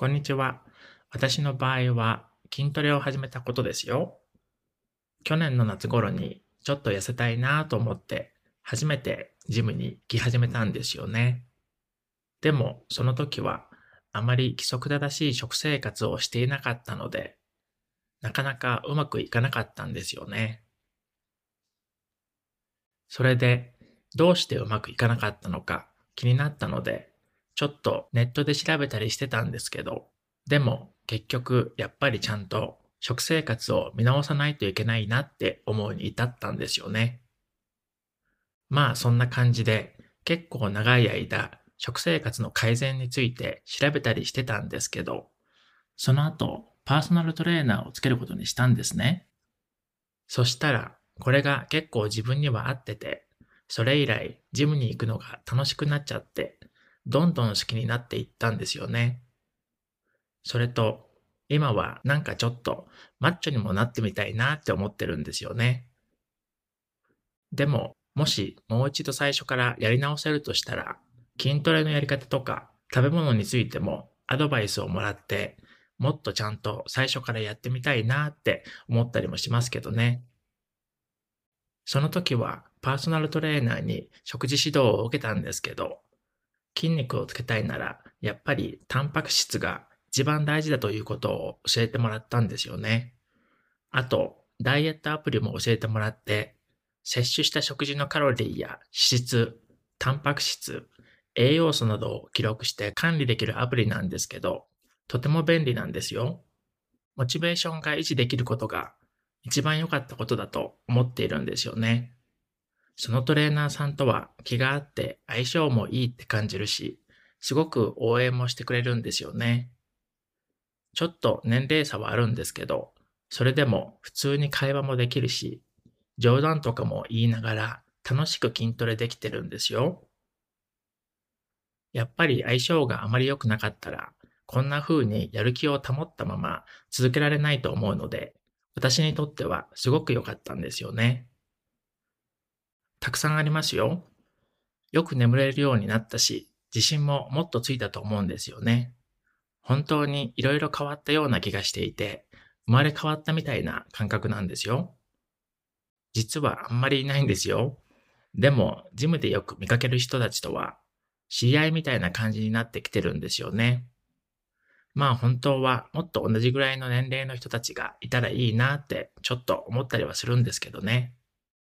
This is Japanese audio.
こんにちは。私の場合は筋トレを始めたことですよ。去年の夏頃にちょっと痩せたいなと思って初めてジムに行き始めたんですよね。でもその時はあまり規則正しい食生活をしていなかったので、なかなかうまくいかなかったんですよね。それでどうしてうまくいかなかったのか気になったのでちょっとネットで調べたりしてたんですけど、でも結局やっぱりちゃんと食生活を見直さないといけないなって思うに至ったんですよね。まあそんな感じで結構長い間食生活の改善について調べたりしてたんですけど、その後パーソナルトレーナーをつけることにしたんですね。そしたらこれが結構自分には合ってて、それ以来ジムに行くのが楽しくなっちゃってどんどん好きになっていったんですよね。それと、今はなんかちょっとマッチョにもなってみたいなって思ってるんですよね。でも、もしもう一度最初からやり直せるとしたら、筋トレのやり方とか食べ物についてもアドバイスをもらって、もっとちゃんと最初からやってみたいなって思ったりもしますけどね。その時はパーソナルトレーナーに食事指導を受けたんですけど、筋肉をつけたいなら、やっぱりタンパク質が一番大事だということを教えてもらったんですよね。あと、ダイエットアプリも教えてもらって、摂取した食事のカロリーや脂質、タンパク質、栄養素などを記録して管理できるアプリなんですけど、とても便利なんですよ。モチベーションが維持できることが一番良かったことだと思っているんですよね。そのトレーナーさんとは気があって相性もいいって感じるし、すごく応援もしてくれるんですよね。ちょっと年齢差はあるんですけど、それでも普通に会話もできるし、冗談とかも言いながら楽しく筋トレできてるんですよ。やっぱり相性があまり良くなかったら、こんな風にやる気を保ったまま続けられないと思うので、私にとってはすごく良かったんですよね。たくさんありますよ。よく眠れるようになったし、自信ももっとついたと思うんですよね。本当に色々変わったような気がしていて、生まれ変わったみたいな感覚なんですよ。実はあんまりいないんですよ。でも、ジムでよく見かける人たちとは、知り合いみたいな感じになってきてるんですよね。まあ本当はもっと同じぐらいの年齢の人たちがいたらいいなってちょっと思ったりはするんですけどね。